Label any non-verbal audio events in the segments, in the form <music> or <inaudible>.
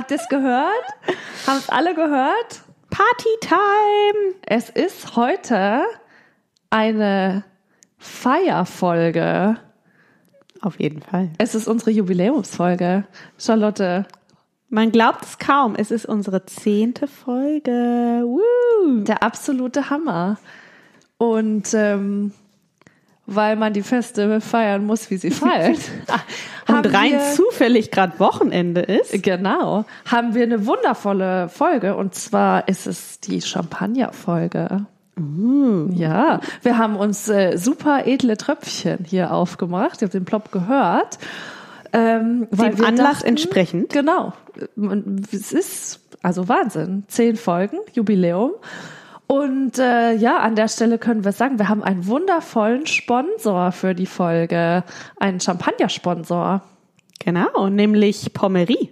Habt ihr es gehört? Haben es alle gehört? Party-Time! Es ist heute eine Feierfolge. Auf jeden Fall. Es ist unsere Jubiläumsfolge. Charlotte, Man glaubt es kaum. Es ist unsere zehnte Folge. Woo! der absolute Hammer. Und ähm, weil man die Feste feiern muss, wie sie fallen. <laughs> Und haben rein wir- zufällig gerade Wochenende ist. Genau, haben wir eine wundervolle Folge und zwar ist es die Champagner-Folge. Ja, wir haben uns äh, super edle Tröpfchen hier aufgemacht. Ihr habt den Plop gehört. Ähm, weil Dem Anlass dachten- entsprechend. Genau. Und Es ist also Wahnsinn. Zehn Folgen, Jubiläum. Und äh, ja, an der Stelle können wir sagen, wir haben einen wundervollen Sponsor für die Folge. Einen Champagner-Sponsor. Genau, nämlich Pommerie.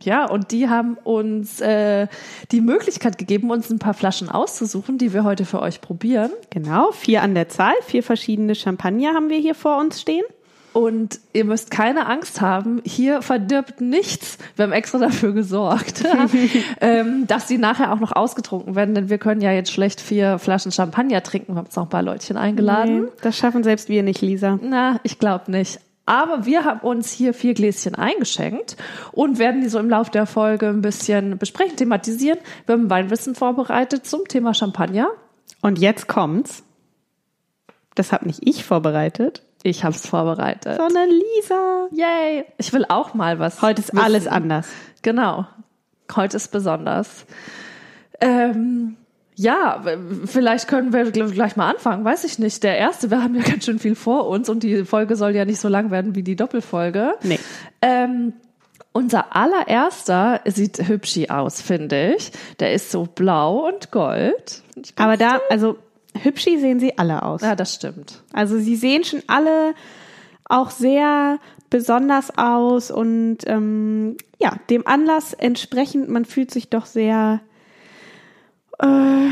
Ja, und die haben uns äh, die Möglichkeit gegeben, uns ein paar Flaschen auszusuchen, die wir heute für euch probieren. Genau, vier an der Zahl, vier verschiedene Champagner haben wir hier vor uns stehen. Und ihr müsst keine Angst haben, hier verdirbt nichts. Wir haben extra dafür gesorgt, <laughs> ähm, dass die nachher auch noch ausgetrunken werden, denn wir können ja jetzt schlecht vier Flaschen Champagner trinken. Wir haben jetzt noch ein paar Leutchen eingeladen. Nee, das schaffen selbst wir nicht, Lisa. Na, ich glaube nicht. Aber wir haben uns hier vier Gläschen eingeschenkt und werden die so im Laufe der Folge ein bisschen besprechen, thematisieren. Wir haben Weinwissen vorbereitet zum Thema Champagner. Und jetzt kommt's. Das habe nicht ich vorbereitet, Ich habe es vorbereitet. sondern Lisa. Yay! Ich will auch mal was. Heute ist wissen. alles anders. Genau. Heute ist besonders. Ähm, ja, vielleicht können wir gl- gleich mal anfangen, weiß ich nicht. Der erste, wir haben ja <laughs> ganz schön viel vor uns und die Folge soll ja nicht so lang werden wie die Doppelfolge. Nee. Ähm, unser allererster sieht hübschi aus, finde ich. Der ist so blau und gold. Aber da, also hübschi sehen sie alle aus. ja, das stimmt. Also sie sehen schon alle auch sehr besonders aus und ähm, ja, dem Anlass entsprechend, man fühlt sich doch sehr, äh,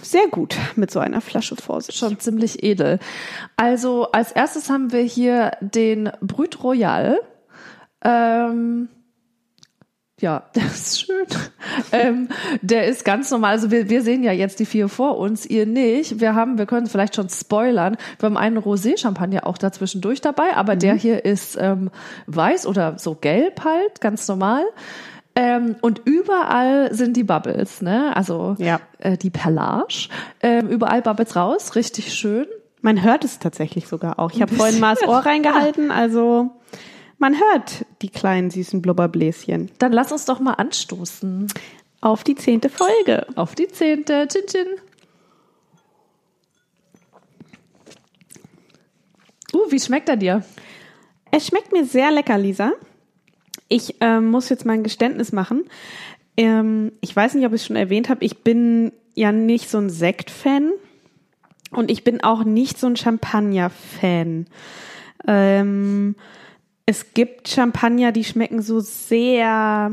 sehr gut mit so einer Flasche vor sich. Schon ziemlich edel. Also als erstes haben wir hier den Brut Royal. Ähm, ja, <laughs> der ist schön. ähm, der ist ganz normal. Also wir, wir sehen ja jetzt die vier vor uns, ihr nicht. Wir haben, wir können vielleicht schon spoilern. Wir haben einen Rosé-Champagner auch dazwischendurch dabei, aber der hier ist ähm, weiß oder so gelb halt, ganz normal. Ähm, und überall sind die Bubbles, ne? Also Ja. äh, die Perlage. Ähm, überall Bubbles raus, richtig schön. Man hört es tatsächlich sogar auch. Ich habe vorhin mal das Ohr reingehalten, also man hört die kleinen süßen Blubberbläschen. Dann lass uns doch mal anstoßen Auf die zehnte Folge. auf die zehnte. Chin Chin. Uh, wie schmeckt er dir? Es schmeckt mir sehr lecker, Lisa. Ich ähm, muss jetzt mal ein Geständnis machen. Ähm, ich weiß nicht, ob ich es schon erwähnt habe. Ich bin ja nicht so ein Sekt-Fan und ich bin auch nicht so ein Champagner-Fan. Ähm, es gibt Champagner, die schmecken so sehr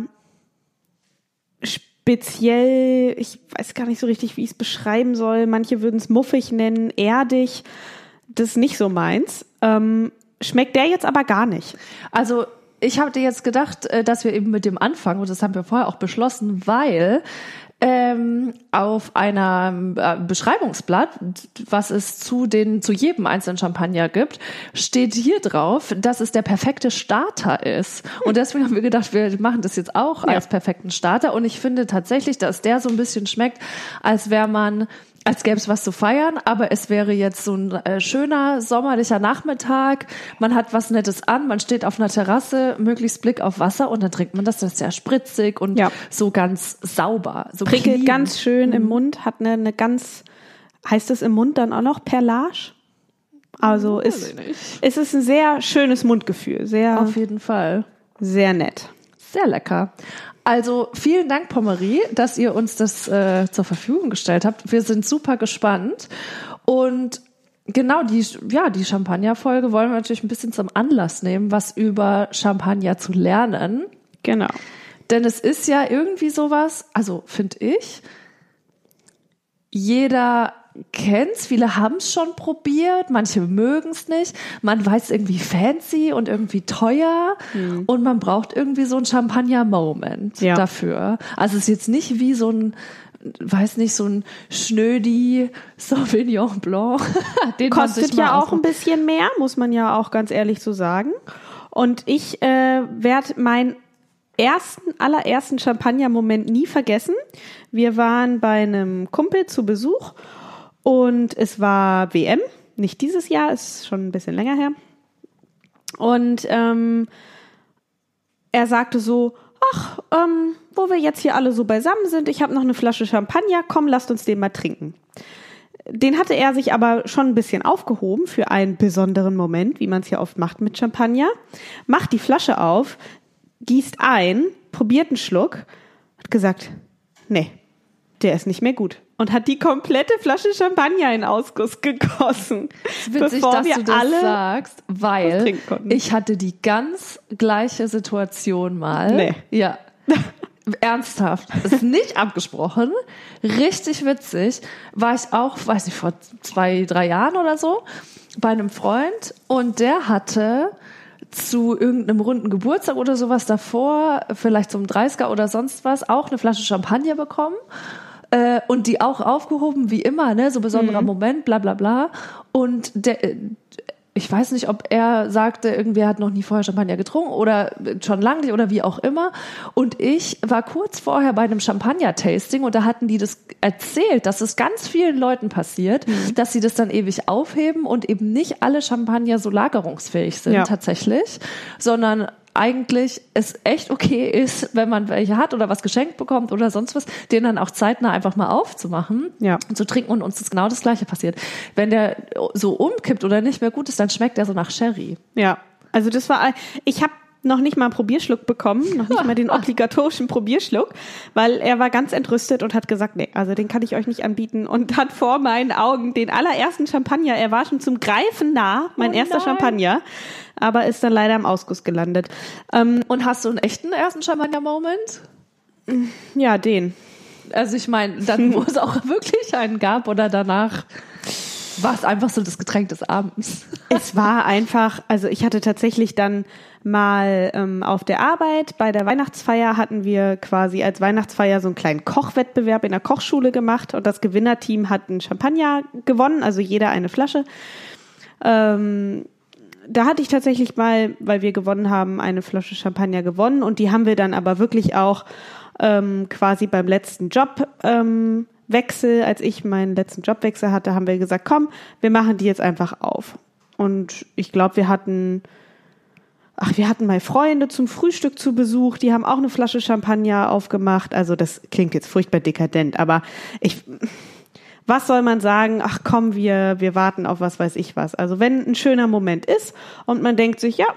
speziell. Ich weiß gar nicht so richtig, wie ich es beschreiben soll. Manche würden es muffig nennen, erdig. Das ist nicht so meins. Ähm, schmeckt der jetzt aber gar nicht. Also ich hatte jetzt gedacht, äh, dass wir eben mit dem anfangen und das haben wir vorher auch beschlossen, weil ähm, auf einem äh, Beschreibungsblatt, was es zu den zu jedem einzelnen Champagner gibt, steht hier drauf, dass es der perfekte Starter ist. Und deswegen haben wir gedacht, wir machen das jetzt auch als perfekten Starter. Und ich finde tatsächlich, dass der so ein bisschen schmeckt, als wäre man als gäbe es was zu feiern, aber es wäre jetzt so ein äh, schöner sommerlicher Nachmittag. Man hat was Nettes an, man steht auf einer Terrasse, möglichst Blick auf Wasser und dann trinkt man das. Das ist sehr spritzig und Ja. so ganz sauber. So Prickelt clean. ganz schön im Mund, hat eine, eine ganz, heißt es im Mund dann auch noch Perlage? Also ist, ich nicht. ist es ein sehr schönes Mundgefühl, sehr, Auf jeden Fall. sehr nett. Sehr lecker. Also vielen Dank, Pommerie, dass ihr uns das äh, zur Verfügung gestellt habt. Wir sind super gespannt. Und genau die, ja, die Champagner-Folge wollen wir natürlich ein bisschen zum Anlass nehmen, was über Champagner zu lernen. Genau. Denn es ist ja irgendwie sowas, also finde ich, jeder kennt's, viele haben's schon probiert, manche mögen's nicht. Man weiß irgendwie fancy und irgendwie teuer Hm. und man braucht irgendwie so einen Champagner-Moment Ja. dafür. Also es ist jetzt nicht wie so ein weiß nicht, so ein Schnödi Sauvignon Blanc, <laughs> den Kostet ja auch ein bisschen mehr, muss man ja auch ganz ehrlich so sagen. Und ich äh, werde meinen ersten, allerersten Champagner-Moment nie vergessen. Wir waren bei einem Kumpel zu Besuch und es war WM, nicht dieses Jahr, ist schon ein bisschen länger her. Und ähm, er sagte so, ach, ähm, wo wir jetzt hier alle so beisammen sind, ich habe noch eine Flasche Champagner, komm, lasst uns den mal trinken. Den hatte er sich aber schon ein bisschen aufgehoben für einen besonderen Moment, wie man es ja oft macht mit Champagner. Macht die Flasche auf, gießt ein, probiert einen Schluck, hat gesagt, nee, der ist nicht mehr gut. Und hat die komplette Flasche Champagner in Ausguss gegossen. Witzig, bevor dass wir du das alle sagst, weil ich hatte die ganz gleiche Situation mal. Nee. Ja. <laughs> Ernsthaft. Ist nicht abgesprochen. Richtig witzig. War ich auch, weiß nicht, vor zwei, drei Jahren oder so bei einem Freund und der hatte zu irgendeinem runden Geburtstag oder sowas davor, vielleicht zum 30er oder sonst was, auch eine Flasche Champagner bekommen äh, und die auch aufgehoben, wie immer, ne, so besonderer Moment, bla bla bla. Und der, äh, ich weiß nicht, ob er sagte, irgendwer hat noch nie vorher Champagner getrunken oder schon lange nicht oder wie auch immer. Und ich war kurz vorher bei einem Champagner-Tasting und da hatten die das erzählt, dass es ganz vielen Leuten passiert, dass sie das dann ewig aufheben und eben nicht alle Champagner so lagerungsfähig sind Ja. tatsächlich, sondern eigentlich es echt okay ist, wenn man welche hat oder was geschenkt bekommt oder sonst was, den dann auch zeitnah einfach mal aufzumachen Ja. und zu trinken und uns ist genau das Gleiche passiert. Wenn der so umkippt oder nicht mehr gut ist, dann schmeckt er so nach Sherry. Ja, also das war, ich habe noch nicht mal einen Probierschluck bekommen, noch nicht mal den <laughs> obligatorischen Probierschluck, weil er war ganz entrüstet und hat gesagt, nee, also den kann ich euch nicht anbieten und hat vor meinen Augen den allerersten Champagner, er war schon zum Greifen nah, mein Oh erster nein. Champagner, aber ist dann leider im Ausguss gelandet. Ähm, Und hast du einen echten ersten Champagner-Moment? ja, den. Also ich meine, dann <laughs> wo es auch wirklich einen gab oder danach war es einfach so das Getränk des Abends. Es war einfach, also ich hatte tatsächlich dann mal ähm, auf der Arbeit bei der Weihnachtsfeier hatten wir quasi als Weihnachtsfeier so einen kleinen Kochwettbewerb in der Kochschule gemacht und das Gewinnerteam hat einen Champagner gewonnen, also jeder eine Flasche. Ähm, da hatte ich tatsächlich mal, weil wir gewonnen haben, eine Flasche Champagner gewonnen und die haben wir dann aber wirklich auch ähm, quasi beim letzten Job ähm, Wechsel, als ich meinen letzten Jobwechsel hatte, haben wir gesagt, komm, wir machen die jetzt einfach auf. Und ich glaube, wir hatten, ach, wir hatten mal Freunde zum Frühstück zu Besuch, die haben auch eine Flasche Champagner aufgemacht. Also das klingt jetzt furchtbar dekadent, aber ich, was soll man sagen? Ach komm, wir, wir warten auf was weiß ich was. Also wenn ein schöner Moment ist und man denkt sich, ja,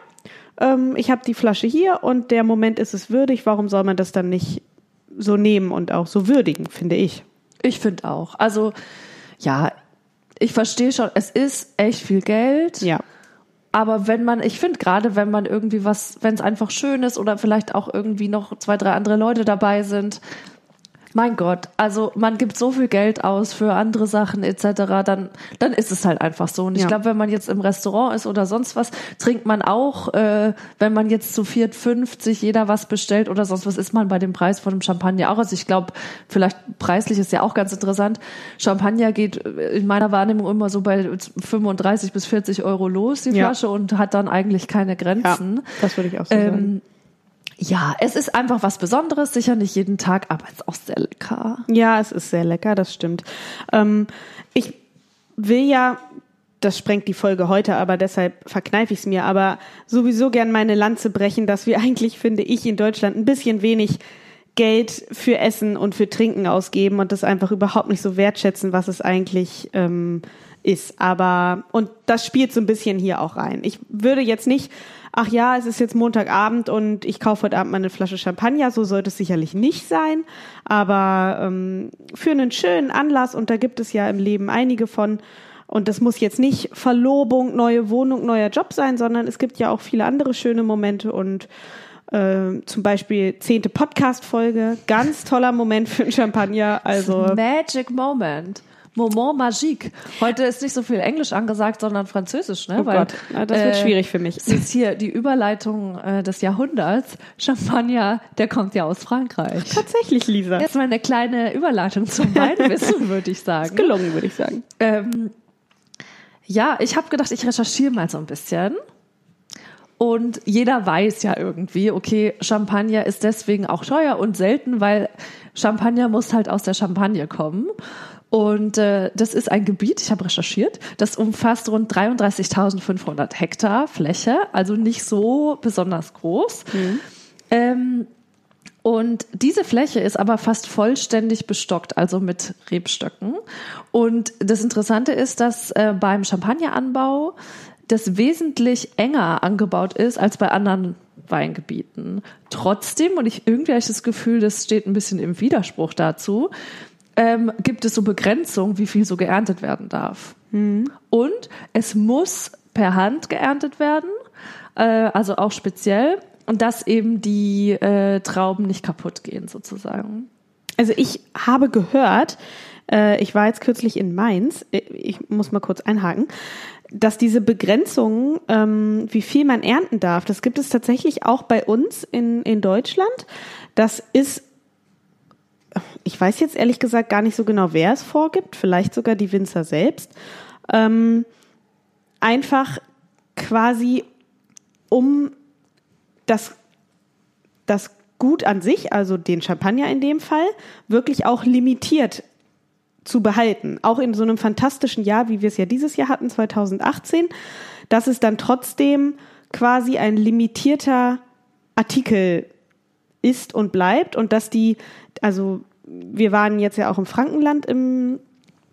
ähm, ich habe die Flasche hier und der Moment ist es würdig, warum soll man das dann nicht so nehmen und auch so würdigen, finde ich. Ich finde auch. Also ja, ich verstehe schon, es ist echt viel Geld. Ja. Aber wenn man, ich finde gerade, wenn man irgendwie was, wenn es einfach schön ist oder vielleicht auch irgendwie noch zwei, drei andere Leute dabei sind, mein Gott, also man gibt so viel Geld aus für andere Sachen etc., dann, dann ist es halt einfach so. Und ich Ja. glaube, wenn man jetzt im Restaurant ist oder sonst was, trinkt man auch, äh, wenn man jetzt zu viert, fünf sich jeder was bestellt oder sonst was, ist man bei dem Preis von dem Champagner auch. Also ich glaube, vielleicht preislich ist ja auch ganz interessant. Champagner geht äh, in meiner Wahrnehmung immer so bei 35 bis 40 Euro los, die Ja. Flasche, und hat dann eigentlich keine Ja, Grenzen. das würde ich auch so sagen. Ja, es ist einfach was Besonderes, sicher nicht jeden Tag, aber es ist auch sehr lecker. Ja, es ist sehr lecker, das stimmt. Ähm, ich will ja, das sprengt die Folge heute, aber deshalb verkneife ich es mir, aber sowieso gern meine Lanze brechen, dass wir <laughs> eigentlich, finde ich, in Deutschland ein bisschen wenig Geld für Essen und für Trinken ausgeben und das einfach überhaupt nicht so wertschätzen, was es eigentlich ähm, ist. Aber, und das spielt so ein bisschen hier auch rein. Ich würde jetzt nicht, ach ja, es ist jetzt Montagabend und ich kaufe heute Abend mal eine Flasche Champagner, so sollte es sicherlich nicht sein. Aber ähm, für einen schönen Anlass, und da gibt es ja im Leben einige von, und das muss jetzt nicht Verlobung, neue Wohnung, neuer Job sein, sondern es gibt ja auch viele andere schöne Momente und äh, zum Beispiel zehnte Podcast-Folge, ganz toller Moment für einen Champagner. Also Magic Moment. Moment magique. Heute ist nicht so viel Englisch angesagt, sondern Französisch, ne? Oh Gott, ja, das wird schwierig für mich. Es ist hier die Überleitung äh, des Jahrhunderts. Champagner, der kommt ja aus Frankreich. Tatsächlich, Lisa. Jetzt mal eine kleine Überleitung zum Weinwissen, <laughs> würde ich sagen. Ist gelungen, würde ich sagen. Ähm, ja, ich habe gedacht, ich recherchiere mal so ein bisschen. Und jeder weiß ja irgendwie, okay, Champagner ist deswegen auch teuer und selten, weil Champagner muss halt aus der Champagne kommen. Und äh, das ist ein Gebiet, ich habe recherchiert, das umfasst rund 33.500 Hektar Fläche, also nicht so besonders groß. Mhm. Ähm, und diese Fläche ist aber fast vollständig bestockt, also mit Rebstöcken. Und das Interessante ist, dass äh, beim Champagneranbau das wesentlich enger angebaut ist als bei anderen Weingebieten. Trotzdem, und ich irgendwie habe ich das Gefühl, das steht ein bisschen im Widerspruch dazu, ähm, gibt es so Begrenzungen, wie viel so geerntet werden darf. Mhm. Und es muss per Hand geerntet werden, äh, also auch speziell, und dass eben die äh, Trauben nicht kaputt gehen sozusagen. Also ich habe gehört, äh, ich war jetzt kürzlich in Mainz, äh, ich muss mal kurz einhaken, dass diese Begrenzungen, ähm, wie viel man ernten darf, das gibt es tatsächlich auch bei uns in, in Deutschland. Das ist, ich weiß jetzt ehrlich gesagt gar nicht so genau, wer es vorgibt, vielleicht sogar die Winzer selbst. Ähm, einfach quasi um das, das Gut an sich, also den Champagner in dem Fall, wirklich auch limitiert zu behalten. Auch in so einem fantastischen Jahr, wie wir es ja dieses Jahr hatten, 2018, dass es dann trotzdem quasi ein limitierter Artikel ist und bleibt und dass die, also wir waren jetzt ja auch im Frankenland im,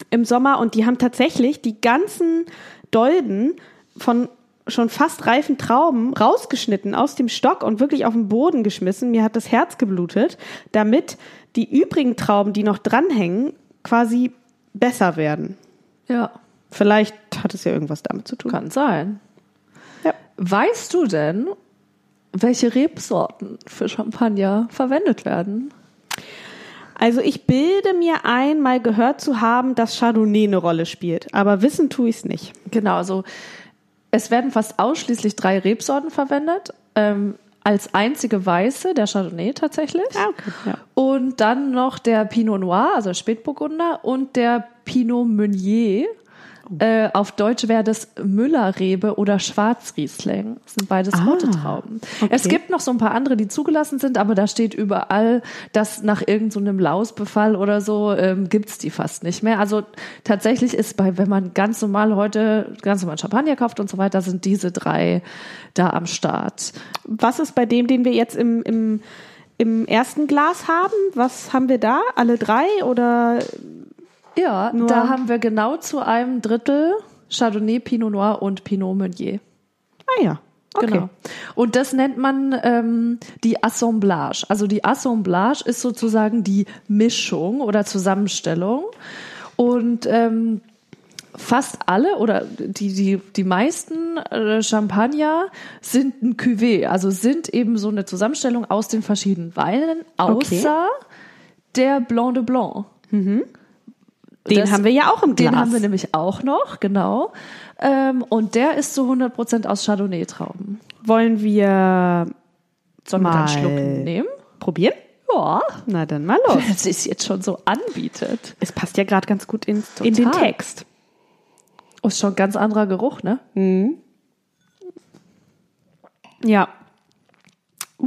im Sommer und die haben tatsächlich die ganzen Dolden von schon fast reifen Trauben rausgeschnitten aus dem Stock und wirklich auf den Boden geschmissen. Mir hat das Herz geblutet, damit die übrigen Trauben, die noch dranhängen, quasi besser werden. Ja. Vielleicht hat es ja irgendwas damit zu tun. Kann sein. Ja. Weißt du denn, welche Rebsorten für Champagner verwendet werden? Also ich bilde mir ein, mal gehört zu haben, dass Chardonnay eine Rolle spielt, aber wissen tue ich es nicht. Genau, also es werden fast ausschließlich drei Rebsorten verwendet. Ähm, als einzige weiße, der Chardonnay tatsächlich. Ah, okay, ja. Und dann noch der Pinot Noir, also Spätburgunder, und der Pinot Meunier. Äh, auf Deutsch wäre das Müllerrebe oder Schwarzriesling. Das sind beides Ah, rote Trauben. okay. Es gibt noch so ein paar andere, die zugelassen sind, aber da steht überall, dass nach irgendeinem so Lausbefall oder so ähm, gibt's die fast nicht mehr. Also tatsächlich ist bei, wenn man ganz normal heute ganz normal Champagner kauft und so weiter, sind diese drei da am Start. Was ist bei dem, den wir jetzt im, im, im ersten Glas haben? Was haben wir da? Alle drei oder? Ja, Nur- da haben wir genau zu einem Drittel Chardonnay, Pinot Noir und Pinot Meunier. Ah ja. Okay. Genau. Und das nennt man ähm, die Assemblage. Also die Assemblage ist sozusagen die Mischung oder Zusammenstellung. Und ähm, fast alle oder die, die, die meisten äh, Champagner sind ein Cuvée, also sind eben so eine Zusammenstellung aus den verschiedenen Weinen, außer Okay. der Blanc de Blanc. Den Das- haben wir ja auch im Glas. Den haben wir nämlich auch noch, genau. Ähm, und der ist zu 100% aus Chardonnay-Trauben. Wollen wir Sollen wir da einen Mal. Schluck nehmen? probieren? Ja. Na dann mal los. <laughs> Wenn es jetzt schon so anbietet. Es passt ja gerade ganz gut in, in den. Text. Oh, ist schon ein ganz anderer Geruch, ne? Ja.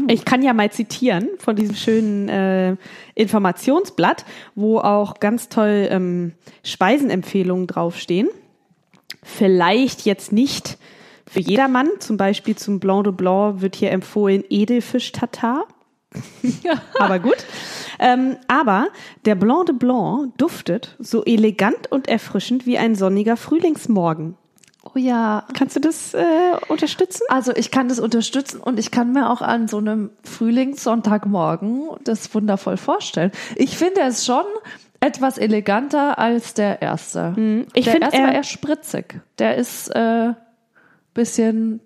Ich kann ja mal zitieren von diesem schönen äh, Informationsblatt, wo auch ganz toll ähm, Speisenempfehlungen draufstehen. Vielleicht jetzt nicht für jedermann, zum Beispiel zum Blanc de Blanc wird hier empfohlen Edelfisch-Tatar. <laughs> aber gut. Ähm, aber der Blanc de Blanc duftet so elegant und erfrischend wie ein sonniger Frühlingsmorgen. Oh ja. Kannst du das äh, unterstützen? Also ich kann das unterstützen und ich kann mir auch an so einem Frühlingssonntagmorgen das wundervoll vorstellen. Ich finde es schon etwas eleganter als der erste. Ich der erste er- war eher spritzig. Der ist äh, bisschen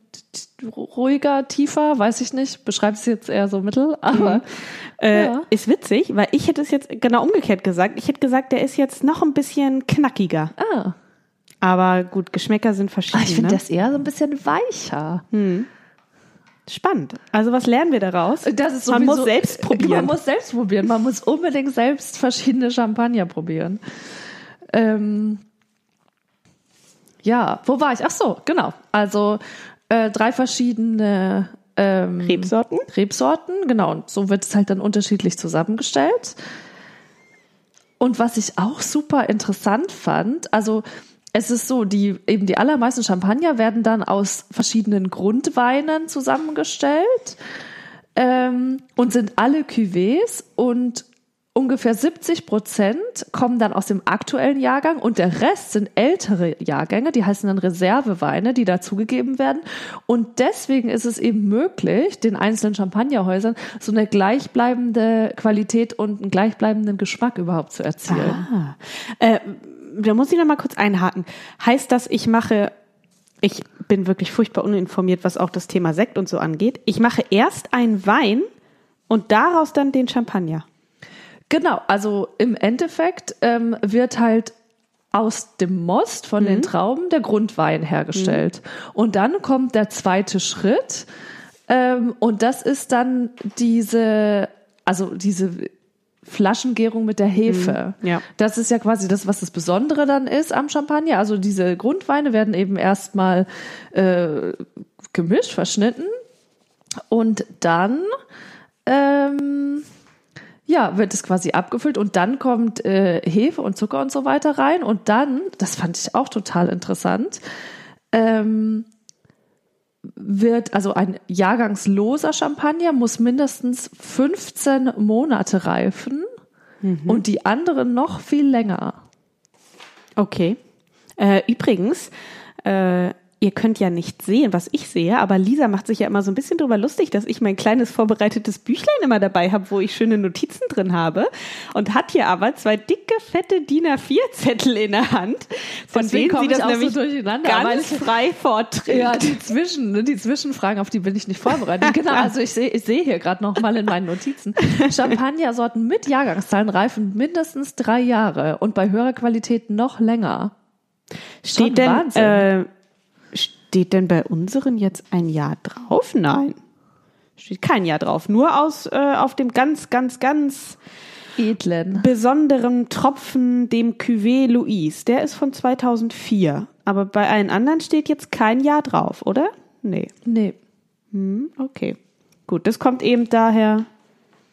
ruhiger, tiefer, weiß ich nicht. Beschreibt es jetzt eher so mittel, aber Mhm. Äh, Ja. Ist witzig, weil ich hätte es jetzt genau umgekehrt gesagt. Ich hätte gesagt, der ist jetzt noch ein bisschen knackiger. ah, Aber gut, Geschmäcker sind verschieden. ich finde ne? das eher so ein bisschen weicher. spannend. Also was lernen wir daraus? Das ist Man muss selbst probieren. Man muss selbst probieren. Man muss unbedingt selbst verschiedene Champagner probieren. Ähm, ja, wo war ich? Ach so, genau. Also äh, drei verschiedene ähm, Rebsorten. Rebsorten, genau. Und so wird es halt dann unterschiedlich zusammengestellt. Und was ich auch super interessant fand, also es ist so, die eben die allermeisten Champagner werden dann aus verschiedenen Grundweinen zusammengestellt ähm, und sind alle Cuvées und ungefähr 70 Prozent kommen dann aus dem aktuellen Jahrgang und der Rest sind ältere Jahrgänge, die heißen dann Reserveweine, die dazugegeben werden. Und deswegen ist es eben möglich, den einzelnen Champagnerhäusern so eine gleichbleibende Qualität und einen gleichbleibenden Geschmack überhaupt zu erzielen. Ah. Äh, da muss ich noch mal kurz einhaken. Heißt das, ich mache, ich bin wirklich furchtbar uninformiert, was auch das Thema Sekt und so angeht. Ich mache erst einen Wein und daraus dann den Champagner. Genau, also im Endeffekt ähm, wird halt aus dem Most von den Trauben der Grundwein hergestellt. Und dann kommt der zweite Schritt ähm, und das ist dann diese, also diese Flaschengärung mit der Hefe. Mhm, ja. Das ist ja quasi das, was das Besondere dann ist am Champagner. Also diese Grundweine werden eben erstmal äh, gemischt, verschnitten und dann ähm, ja, wird es quasi abgefüllt und dann kommt äh, Hefe und Zucker und so weiter rein und dann, das fand ich auch total interessant, ähm, wird also ein jahrgangsloser Champagner muss mindestens 15 Monate reifen und die anderen noch viel länger. Okay. Äh, übrigens, äh, ihr könnt ja nicht sehen, was ich sehe, aber Lisa macht sich ja immer so ein bisschen drüber lustig, dass ich mein kleines vorbereitetes Büchlein immer dabei habe, wo ich schöne Notizen drin habe und hat hier aber zwei dicke, fette DIN A4-Zettel in der Hand, von Deswegen denen sie das so nämlich weil ganz frei vorträgt. Ja, die Zwischen, ne, die Zwischenfragen, auf die bin ich nicht vorbereitet. Genau, <laughs> also ich sehe ich sehe hier gerade noch mal in meinen Notizen. Champagnersorten mit Jahrgangszahlen reifen mindestens drei Jahre und bei höherer Qualität noch länger. Schon Steht denn, Wahnsinn. äh, steht denn bei unseren jetzt ein Jahr drauf? Nein. Steht kein Jahr drauf. Nur aus, äh, auf dem ganz, ganz, ganz Edlen. besonderen Tropfen, dem Cuvée Louise. Der ist von 2004. Aber bei allen anderen steht jetzt kein Jahr drauf, oder? Nee. Nee. Hm, okay. Gut, das kommt eben daher,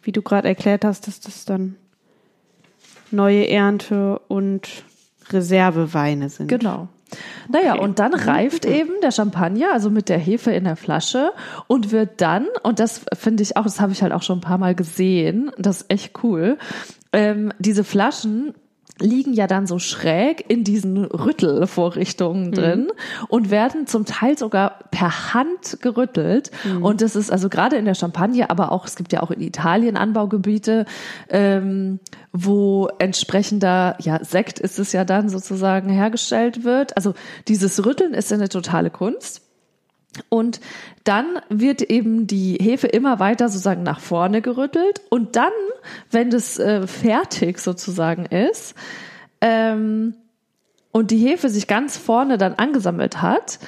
wie du gerade erklärt hast, dass das dann neue Ernte und Reserveweine sind. Genau. Naja, Okay. und dann reift eben der Champagner, also mit der Hefe in der Flasche und wird dann, und das finde ich auch, das habe ich halt auch schon ein paar Mal gesehen, das ist echt cool, ähm, diese Flaschen liegen ja dann so schräg in diesen Rüttelvorrichtungen drin und werden zum Teil sogar per Hand gerüttelt. Und das ist also gerade in der Champagne, aber auch, es gibt ja auch in Italien Anbaugebiete, ähm, wo entsprechender, ja, Sekt ist es ja dann sozusagen hergestellt wird. Also dieses Rütteln ist ja eine totale Kunst. Und dann wird eben die Hefe immer weiter sozusagen nach vorne gerüttelt. Und dann, wenn das äh, fertig sozusagen ist, ähm, und die Hefe sich ganz vorne dann angesammelt hat,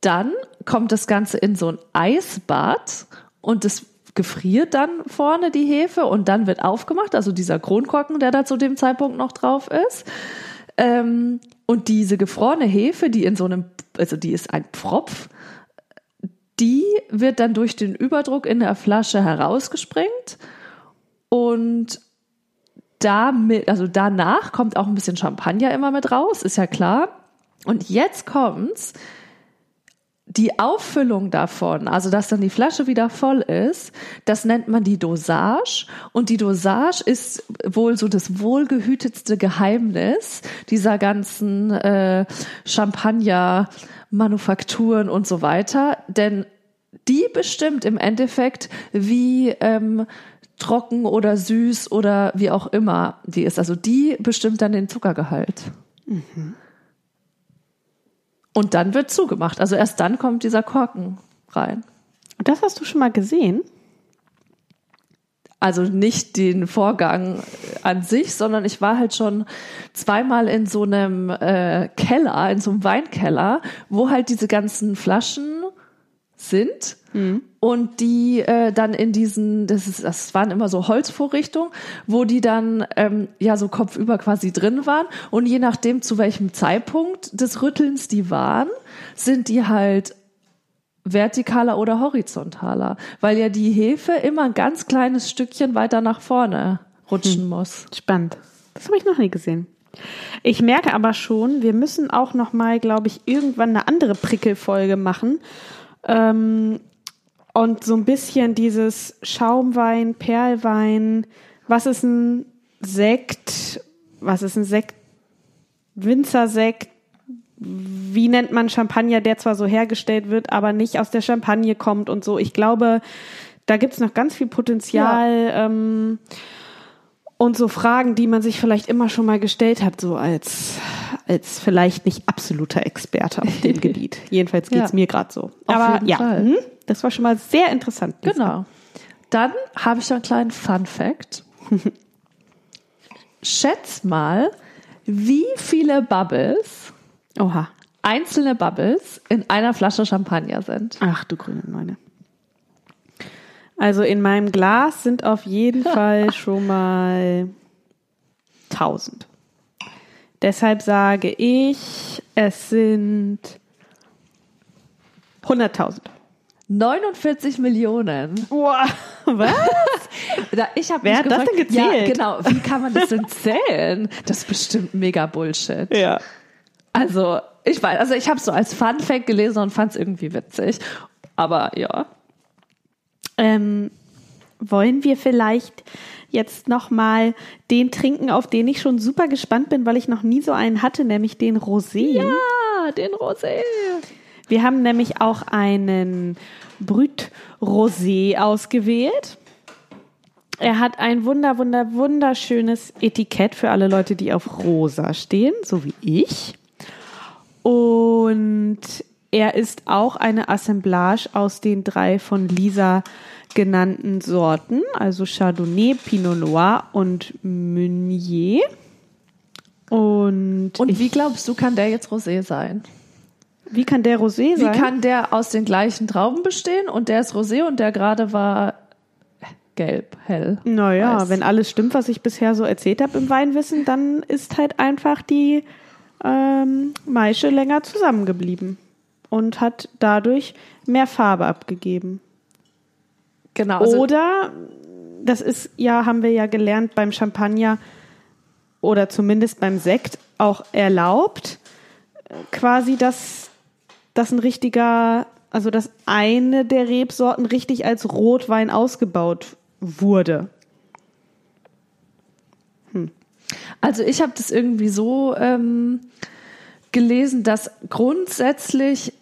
dann kommt das Ganze in so ein Eisbad und es gefriert dann vorne die Hefe und dann wird aufgemacht, also dieser Kronkorken, der da zu dem Zeitpunkt noch drauf ist. Ähm, und diese gefrorene Hefe, die in so einem, also die ist ein Pfropf, die wird dann durch den Überdruck in der Flasche herausgesprengt und damit, also danach kommt auch ein bisschen Champagner immer mit raus, ist ja klar. Und jetzt kommt's, die Auffüllung davon, also dass dann die Flasche wieder voll ist, das nennt man die Dosage. Und die Dosage ist wohl so das wohlgehütetste Geheimnis dieser ganzen äh, Champagner-Manufakturen und so weiter. Denn die bestimmt im Endeffekt, wie ähm, trocken oder süß oder wie auch immer die ist. Also die bestimmt dann den Zuckergehalt. Und dann wird zugemacht. Also erst dann kommt dieser Korken rein. Und das hast du schon mal gesehen? Also nicht den Vorgang an sich, sondern ich war halt schon zweimal in so einem äh, Keller, in so einem Weinkeller, wo halt diese ganzen Flaschen sind mhm. und die äh, dann in diesen, das, ist, das waren immer so Holzvorrichtungen, wo die dann ähm, ja so kopfüber quasi drin waren und je nachdem zu welchem Zeitpunkt des Rüttelns die waren, sind die halt vertikaler oder horizontaler, weil ja die Hefe immer ein ganz kleines Stückchen weiter nach vorne rutschen hm. muss. Spannend. Das habe ich noch nie gesehen. Ich merke aber schon, wir müssen auch noch mal, glaube ich, irgendwann eine andere Prickelfolge machen ähm, und so ein bisschen dieses Schaumwein, Perlwein, was ist ein Sekt, was ist ein Sekt, Winzersekt, wie nennt man Champagner, der zwar so hergestellt wird, aber nicht aus der Champagne kommt und so. Ich glaube, da gibt's noch ganz viel Potenzial ja. ähm, und so Fragen, die man sich vielleicht immer schon mal gestellt hat, so als, als vielleicht nicht absoluter Experte auf dem <laughs> Gebiet. Jedenfalls geht's ja. mir gerade so. Auf aber ja, Fall. das war schon mal sehr interessant. Genau. Dann habe ich noch einen kleinen Fun Fact. <laughs> Schätz mal, wie viele Bubbles Oha. einzelne Bubbles in einer Flasche Champagner sind. Ach du grüne Neune. Also in meinem Glas sind auf jeden <laughs> Fall schon mal 1000. Deshalb sage ich, es sind 100.000. 49 Millionen. Wow, was? <laughs> ich habe Wer hat gefragt, das denn gezählt? Ja, genau. Wie kann man das denn zählen? Das ist bestimmt mega Bullshit. Ja. Also, ich weiß, also ich habe so als Fun Fact gelesen und fand es irgendwie witzig. Aber ja. Ähm, wollen wir vielleicht jetzt nochmal den trinken, auf den ich schon super gespannt bin, weil ich noch nie so einen hatte, nämlich den Rosé. Ja, den Rosé. Wir haben nämlich auch einen Brüt Rosé ausgewählt. Er hat ein wunder, wunder, wunderschönes Etikett für alle Leute, die auf rosa stehen, so wie ich. Und er ist auch eine Assemblage aus den drei von Lisa genannten Sorten, also Chardonnay, Pinot Noir und Meunier. Und, und wie glaubst du, kann der jetzt Rosé sein? Wie kann der Rosé sein? Wie kann der aus den gleichen Trauben bestehen und der ist Rosé und der gerade war gelb, hell? Naja, weiß. wenn alles stimmt, was ich bisher so erzählt habe im Weinwissen, dann ist halt einfach die ähm, Maische länger zusammengeblieben und hat dadurch mehr Farbe abgegeben. Genau. Also oder das ist ja, haben wir ja gelernt beim Champagner oder zumindest beim Sekt auch erlaubt, quasi, dass das ein richtiger, also dass eine der Rebsorten richtig als Rotwein ausgebaut wurde. Hm. Also ich habe das irgendwie so ähm, gelesen, dass grundsätzlich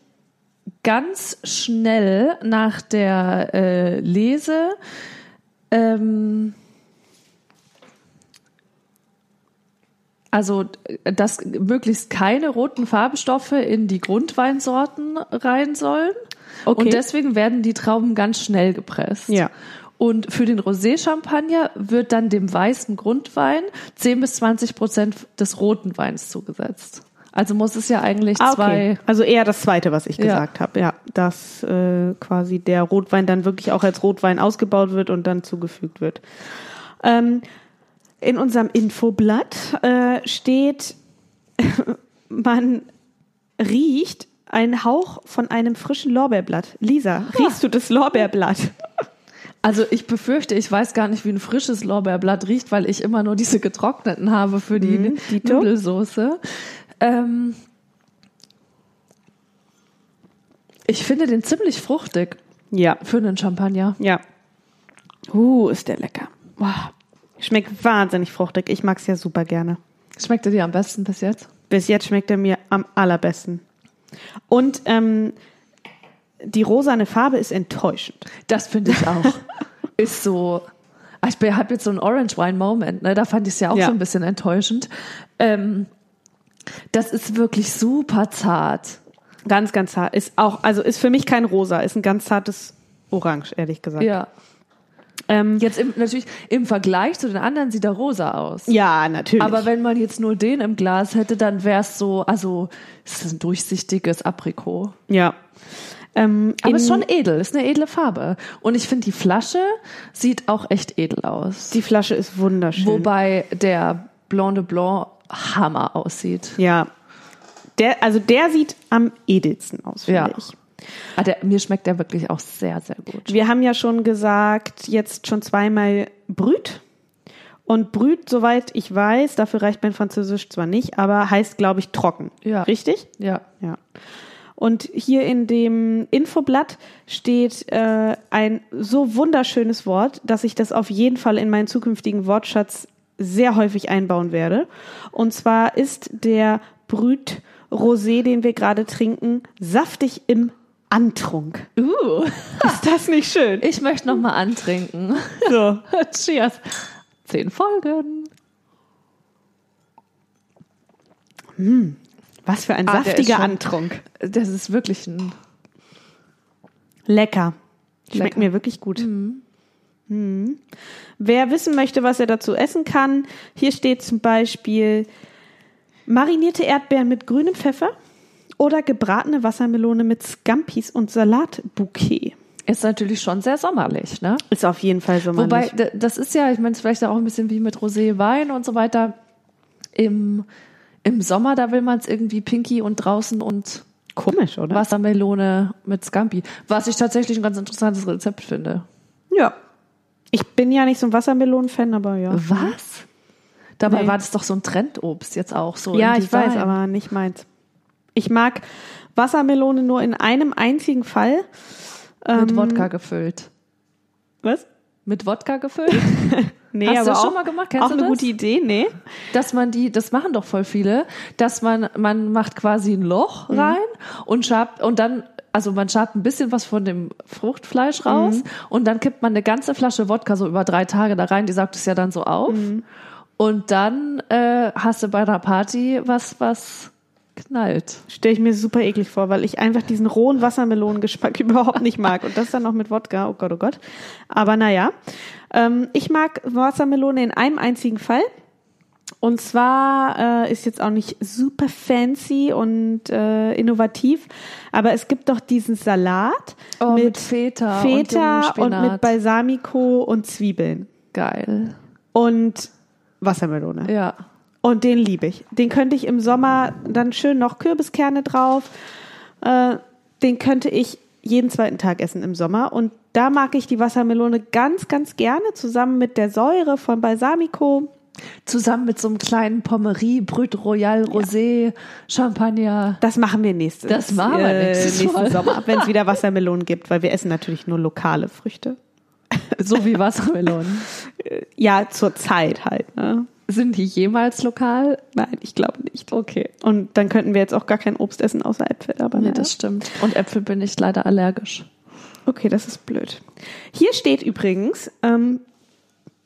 ganz schnell nach der äh, Lese ähm, also dass möglichst keine roten Farbstoffe in die Grundweinsorten rein sollen. Okay. Und deswegen werden die Trauben ganz schnell gepresst. Ja. Und für den Rosé-Champagner wird dann dem weißen Grundwein 10 bis 20 Prozent des roten Weins zugesetzt. Also muss es ja eigentlich ah, okay. zwei. Also eher das zweite, was ich ja. gesagt habe, ja, dass äh, quasi der Rotwein dann wirklich auch als Rotwein ausgebaut wird und dann zugefügt wird. Ähm, in unserem Infoblatt äh, steht, <laughs> man riecht einen Hauch von einem frischen Lorbeerblatt. Lisa, riechst du das Lorbeerblatt? Also ich befürchte, ich weiß gar nicht, wie ein frisches Lorbeerblatt riecht, weil ich immer nur diese getrockneten habe für die mm, Nudelsoße. Ähm, ich finde den ziemlich fruchtig. Ja. Für einen Champagner. Ja. Uh, ist der lecker. Wow. Schmeckt wahnsinnig fruchtig. Ich mag es ja super gerne. Schmeckt er dir am besten bis jetzt? Bis jetzt schmeckt er mir am allerbesten. Und ähm, die rosane Farbe ist enttäuschend. Das finde ich auch. <laughs> ist so. Ich habe jetzt so einen Orange Wine Moment, ne? Da fand ich es ja auch ja. so ein bisschen enttäuschend. Ähm, das ist wirklich super zart. Ganz, ganz zart. Ist auch, also ist für mich kein rosa, ist ein ganz zartes Orange, ehrlich gesagt. Ja. Ähm, Jetzt im, natürlich im Vergleich zu den anderen sieht er rosa aus. ja, natürlich. Aber wenn man jetzt nur den im Glas hätte, dann wäre es so, also es ist ein durchsichtiges Aprikot. ja. Ähm, Aber es ist schon edel, ist eine edle Farbe. Und ich finde, die Flasche sieht auch echt edel aus. die Flasche ist wunderschön. Wobei der Blanc de Blanc Hammer aussieht. ja. Der, also der sieht am edelsten aus, finde Ja. ich. Ah, der, mir schmeckt der wirklich auch sehr, sehr gut. Wir haben ja schon gesagt, jetzt schon zweimal Brüt. Und Brüt, soweit ich weiß, dafür reicht mein Französisch zwar nicht, aber heißt, glaube ich, trocken. Ja. Richtig? Ja. Ja. Und hier in dem Infoblatt steht äh, ein so wunderschönes Wort, dass ich das auf jeden Fall in meinen zukünftigen Wortschatz sehr häufig einbauen werde. Und zwar ist der Brüt Rosé, den wir gerade trinken, saftig im Antrunk. Uh, <laughs> Ist das nicht schön? ich möchte noch mal antrinken. So. <laughs> Cheers. Zehn Folgen. Was für ein Ah, saftiger schon- Antrunk. Das ist wirklich ein Lecker. Schmeckt Lecker. mir wirklich gut. Mhm. Wer wissen möchte, was er dazu essen kann, hier steht zum Beispiel marinierte Erdbeeren mit grünem Pfeffer oder gebratene Wassermelone mit Scampis und Salatbouquet. ist natürlich schon sehr sommerlich, ne? Ist auf jeden Fall so Wobei, das ist ja, ich meine, es ist vielleicht auch ein bisschen wie mit Rosé, Wein und so weiter. Im, im Sommer, da will man es irgendwie pinky und draußen und komisch, oder? Wassermelone mit Scampi. Was ich tatsächlich ein ganz interessantes Rezept finde. Ja. Ich bin ja nicht so ein Wassermelonen-Fan, aber ja. Was? Dabei Nee. war das doch so ein Trendobst jetzt auch so. Ja, ich weiß, aber nicht meins. Ich mag Wassermelone nur in einem einzigen Fall. Mit Ähm, Wodka gefüllt. Was? Mit Wodka gefüllt? <laughs> Nee, Hast du aber das auch, schon mal gemacht? Kennst auch du eine das? gute Idee, nee. dass man die, das machen doch voll viele, dass man, man macht quasi ein Loch Mhm. rein und schabt, und dann, also man schabt ein bisschen was von dem Fruchtfleisch raus Mhm. und dann kippt man eine ganze Flasche Wodka so über drei Tage da rein, die saugt es ja dann so auf. Mhm. Und dann äh, hast du bei einer Party was, was knallt. Stelle ich mir super eklig vor, weil ich einfach diesen rohen Wassermelonengeschmack <laughs> überhaupt nicht mag. Und das dann noch mit Wodka, oh Gott, oh Gott. Aber naja, ähm, ich mag Wassermelone in einem einzigen Fall. Und zwar äh, ist jetzt auch nicht super fancy und äh, innovativ, aber es gibt doch diesen Salat Oh, mit mit Feta, Feta und, und, mit. Balsamico und Zwiebeln Geil. und Wassermelone. Ja. Und den liebe ich. Den könnte ich im Sommer dann schön noch Kürbiskerne drauf. Äh, den könnte ich jeden zweiten Tag essen im Sommer. Und da mag ich die Wassermelone ganz, ganz gerne zusammen mit der Säure von Balsamico. Zusammen mit so einem kleinen Pommery, Brut Royal, Rosé, Champagner. Das machen wir nächstes, Das machen wir nächstes nächsten Mal. Sommer, <laughs> wenn es wieder Wassermelonen gibt, weil wir essen natürlich nur lokale Früchte. So wie Wassermelonen. <laughs> Ja, zur Zeit halt. Ne? Sind die jemals lokal? Nein, ich glaube nicht. Okay. Und dann könnten wir jetzt auch gar kein Obst essen außer Äpfel. Aber Nee, naja. das stimmt. Und Äpfel bin ich leider allergisch. Okay, das ist blöd. Hier steht übrigens, ähm,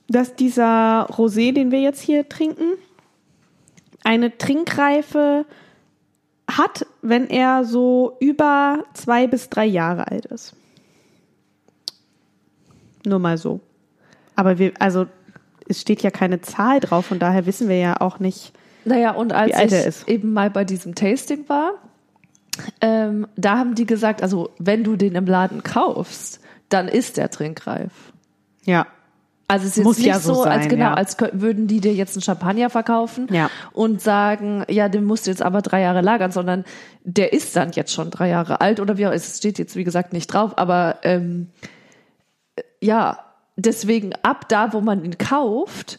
dass dieser Rosé, den wir jetzt hier trinken, eine Trinkreife hat, wenn er so über zwei bis drei Jahre alt ist. Nur mal so. Aber wir, also es steht ja keine Zahl drauf, von daher wissen wir ja auch nicht. Naja, und als ich ist. eben mal bei diesem Tasting war, ähm, da haben die gesagt, also wenn du den im Laden kaufst, dann ist der trinkreif. Ja. Also es ist jetzt Muss nicht ja so so, als sein, genau, ja. als würden die dir jetzt einen Champagner verkaufen Ja. und sagen, ja, den musst du jetzt aber drei Jahre lagern, sondern der ist dann jetzt schon drei Jahre alt oder wie auch, es steht jetzt wie gesagt nicht drauf, aber ähm, ja, deswegen ab da, wo man ihn kauft,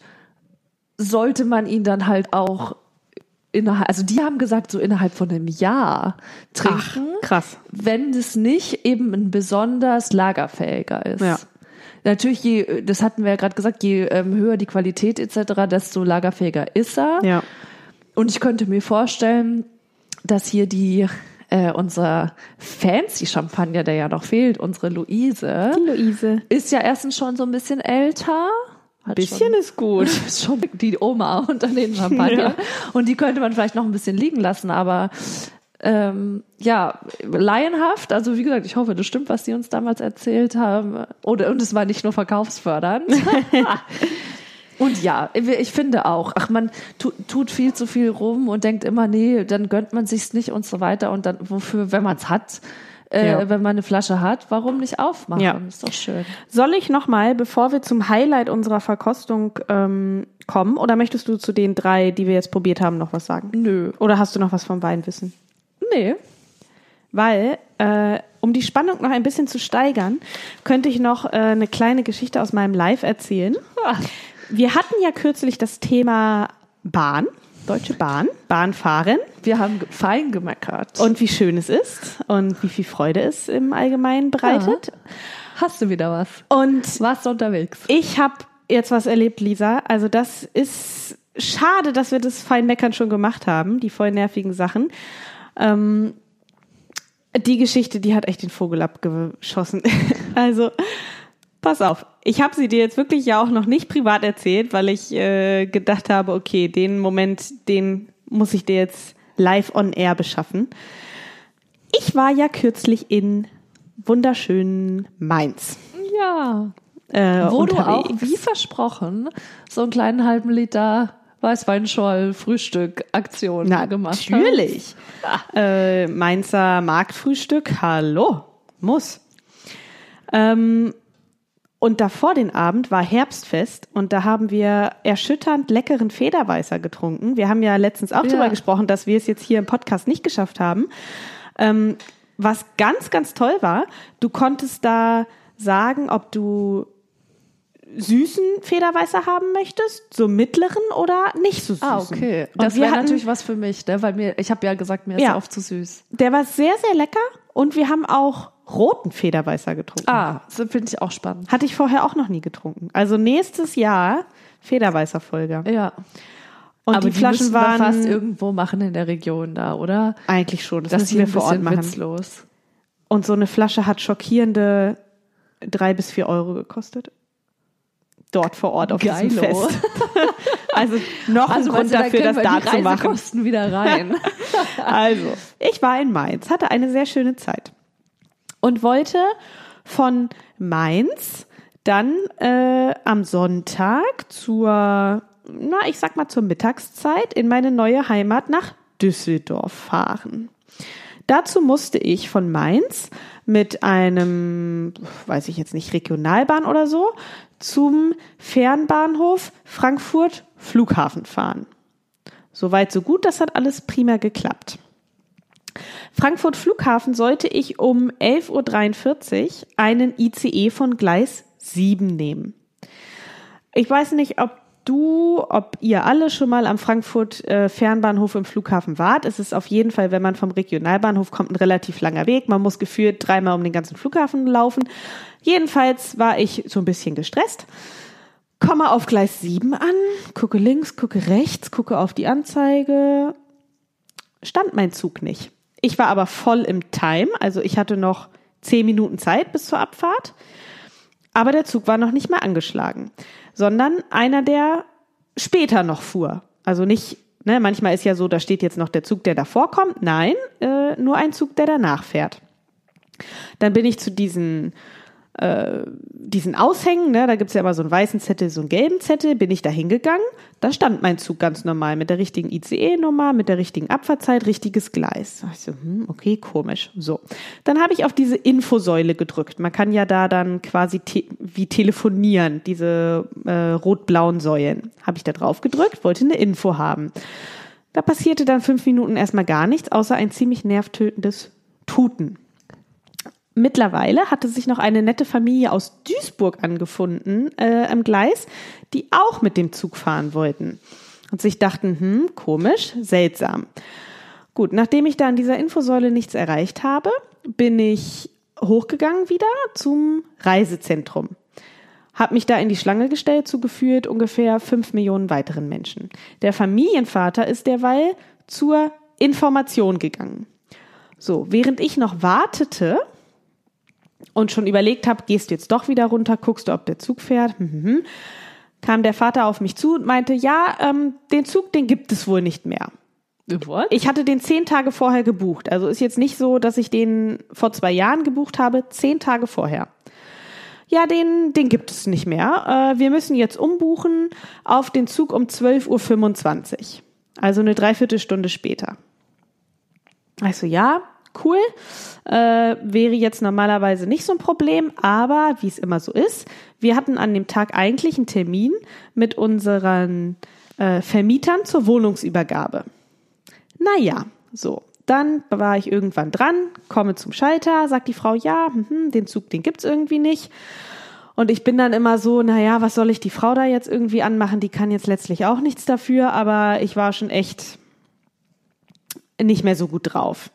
sollte man ihn dann halt auch innerhalb, also die haben gesagt, so innerhalb von einem Jahr trinken, krass. wenn es nicht eben ein besonders lagerfähiger ist. Ja. Natürlich, je, das hatten wir ja gerade gesagt, je ähm, höher die Qualität etc., desto lagerfähiger ist er. Ja. Und ich könnte mir vorstellen, dass hier die äh, unser fancy Champagner, der ja noch fehlt, unsere Luise, Die Luise. ist ja erstens schon so ein bisschen älter. Hat Bisschen schon, ist gut. ist <laughs> schon die Oma unter den Champagner. Ja. Und die könnte man vielleicht noch ein bisschen liegen lassen, aber ähm, ja, laienhaft. Also wie gesagt, ich hoffe, das stimmt, was die uns damals erzählt haben. Oder, und es war nicht nur verkaufsfördernd. <laughs> <laughs> und ja, ich finde auch, ach, man tu, tut viel zu viel rum und denkt immer, nee, dann gönnt man sich's nicht und so weiter. Und dann, wofür, wenn man es hat, äh, ja. wenn man eine Flasche hat, warum nicht aufmachen? Ja. Ist doch schön. Soll ich nochmal, bevor wir zum Highlight unserer Verkostung ähm, kommen, oder möchtest du zu den drei, die wir jetzt probiert haben, noch was sagen? Nö. Oder hast du noch was vom Wein wissen? Nee. Weil, äh, um die Spannung noch ein bisschen zu steigern, könnte ich noch äh, eine kleine Geschichte aus meinem Live erzählen. Wir hatten ja kürzlich das Thema Bahn. Deutsche Bahn, Bahnfahren. Wir haben fein gemeckert. Und wie schön es ist und wie viel Freude es im Allgemeinen bereitet. Ja. Hast du wieder was? Und warst du unterwegs? Ich habe jetzt was erlebt, Lisa. Also das ist schade, dass wir das Feinmeckern schon gemacht haben, die voll nervigen Sachen. Ähm, die Geschichte, die hat echt den Vogel abgeschossen. <laughs> also pass auf, ich habe sie dir jetzt wirklich ja auch noch nicht privat erzählt, weil ich äh, gedacht habe, okay, den Moment, den muss ich dir jetzt live on air beschaffen. Ich war ja kürzlich in wunderschönen Mainz. Ja. Äh, Wo unterwegs. du auch, wie versprochen, so einen kleinen halben Liter Weißweinschorl Frühstück Aktion Na, gemacht hast. Natürlich. Äh, Mainzer Marktfrühstück, hallo, muss. Ähm, und davor den Abend war Herbstfest und da haben wir erschütternd leckeren Federweißer getrunken. Wir haben ja letztens auch ja. darüber gesprochen, dass wir es jetzt hier im Podcast nicht geschafft haben. Ähm, was ganz, ganz toll war, du konntest da sagen, ob du süßen Federweißer haben möchtest, so mittleren oder nicht so süßen. Ah, okay. Und das wäre natürlich was für mich, ne? weil mir, ich habe ja gesagt, mir ist ja, oft zu süß. Der war sehr, sehr lecker und wir haben auch roten Federweißer getrunken. Ah, das finde ich auch spannend. Hatte ich vorher auch noch nie getrunken. Also nächstes Jahr Federweißer Folge. Ja. Und Aber die, die Flaschen waren wir fast irgendwo machen in der Region da, oder? Eigentlich schon. Das, das müssen wir vor Ort machen. Witzlos. Und so eine Flasche hat schockierende drei bis vier Euro gekostet dort vor Ort auf Geilo. diesem Fest. <laughs> also noch also ein Grund dafür, das da zu machen. Kosten wieder rein. <laughs> also, ich war in Mainz, hatte eine sehr schöne Zeit und wollte von Mainz dann äh, am Sonntag zur, na, ich sag mal zur Mittagszeit in meine neue Heimat nach Düsseldorf fahren. Dazu musste ich von Mainz mit einem, weiß ich jetzt nicht, Regionalbahn oder so, zum Fernbahnhof Frankfurt Flughafen fahren. Soweit so gut, das hat alles prima geklappt. Frankfurt Flughafen sollte ich um 11.43 Uhr einen ICE von Gleis 7 nehmen. Ich weiß nicht, ob du, ob ihr alle schon mal am Frankfurt äh, Fernbahnhof im Flughafen wart. Es ist auf jeden Fall, wenn man vom Regionalbahnhof kommt, ein relativ langer Weg. Man muss gefühlt dreimal um den ganzen Flughafen laufen. Jedenfalls war ich so ein bisschen gestresst. Komme auf Gleis 7 an, gucke links, gucke rechts, gucke auf die Anzeige. Stand mein Zug nicht. Ich war aber voll im Time, also ich hatte noch zehn Minuten Zeit bis zur Abfahrt. Aber der Zug war noch nicht mehr angeschlagen sondern einer, der später noch fuhr. Also nicht, ne, manchmal ist ja so, da steht jetzt noch der Zug, der davor kommt. Nein, äh, nur ein Zug, der danach fährt. Dann bin ich zu diesen äh, diesen Aushängen, ne, da gibt's ja immer so einen weißen Zettel, so einen gelben Zettel, bin ich da hingegangen. Da stand mein Zug ganz normal mit der richtigen ICE-Nummer, mit der richtigen Abfahrtzeit, richtiges Gleis. Ich so, hm, okay, komisch. So. Dann habe ich auf diese Infosäule gedrückt. Man kann ja da dann quasi te wie telefonieren, diese äh, rot-blauen Säulen. Habe ich da drauf gedrückt, wollte eine Info haben. Da passierte dann fünf Minuten erstmal gar nichts, außer ein ziemlich nervtötendes Tuten. Mittlerweile hatte sich noch eine nette Familie aus Duisburg angefunden äh, im Gleis, die auch mit dem Zug fahren wollten und sich dachten, hm, komisch, seltsam. Gut, nachdem ich da an dieser Infosäule nichts erreicht habe, bin ich hochgegangen wieder zum Reisezentrum. Hab mich da in die Schlange gestellt, zugeführt ungefähr fünf Millionen weiteren Menschen. Der Familienvater ist derweil zur Information gegangen. So, während ich noch wartete, und schon überlegt habe, gehst du jetzt doch wieder runter, guckst du, ob der Zug fährt, hm, hm, hm, kam der Vater auf mich zu und meinte, ja, ähm, den Zug, den gibt es wohl nicht mehr. What? Ich hatte den zehn Tage vorher gebucht. Also ist jetzt nicht so, dass ich den vor zwei Jahren gebucht habe, zehn Tage vorher. Ja, den, den gibt es nicht mehr. Äh, wir müssen jetzt umbuchen auf den Zug um 12.25 Uhr. Also eine Dreiviertelstunde später. Also ja, cool. Äh, wäre jetzt normalerweise nicht so ein Problem, aber wie es immer so ist, wir hatten an dem Tag eigentlich einen Termin mit unseren äh, Vermietern zur Wohnungsübergabe. Naja, so. Dann war ich irgendwann dran, komme zum Schalter, sagt die Frau, ja, hm, den Zug, den gibt's irgendwie nicht. Und ich bin dann immer so, naja, was soll ich die Frau da jetzt irgendwie anmachen? Die kann jetzt letztlich auch nichts dafür, aber ich war schon echt nicht mehr so gut drauf.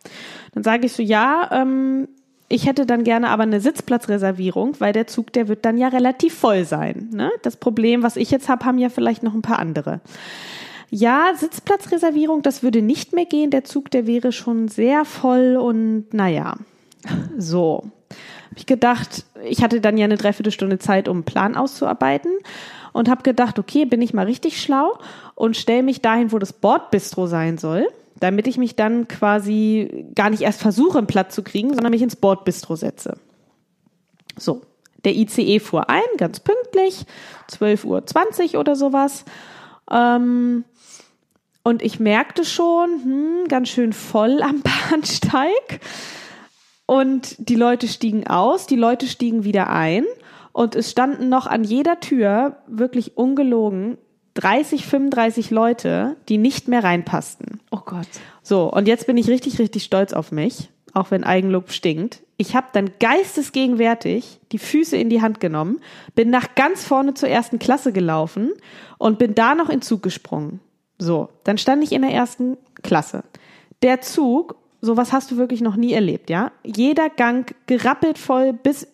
Dann sage ich so, ja, ähm, ich hätte dann gerne aber eine Sitzplatzreservierung, weil der Zug, der wird dann ja relativ voll sein. Ne? Das Problem, was ich jetzt habe, haben ja vielleicht noch ein paar andere. Ja, Sitzplatzreservierung, das würde nicht mehr gehen. Der Zug, der wäre schon sehr voll und naja, so. Hab ich gedacht, ich hatte dann ja eine Dreiviertelstunde Zeit, um einen Plan auszuarbeiten und habe gedacht, okay, bin ich mal richtig schlau und stelle mich dahin, wo das Bordbistro sein soll, damit ich mich dann quasi gar nicht erst versuche, einen Platz zu kriegen, sondern mich ins Bordbistro setze. So, der ICE fuhr ein, ganz pünktlich, 12.20 Uhr oder sowas. Ähm, und ich merkte schon, hm, ganz schön voll am <laughs> Bahnsteig. Und die Leute stiegen aus, die Leute stiegen wieder ein. Und es standen noch an jeder Tür, wirklich ungelogen, 30, 35 Leute, die nicht mehr reinpassten. Oh Gott. So, und jetzt bin ich richtig, richtig stolz auf mich, auch wenn Eigenlob stinkt. Ich habe dann geistesgegenwärtig die Füße in die Hand genommen, bin nach ganz vorne zur ersten Klasse gelaufen und bin da noch in Zug gesprungen. So, dann stand ich in der ersten Klasse. Der Zug, sowas hast du wirklich noch nie erlebt, ja? Jeder Gang gerappelt voll bis,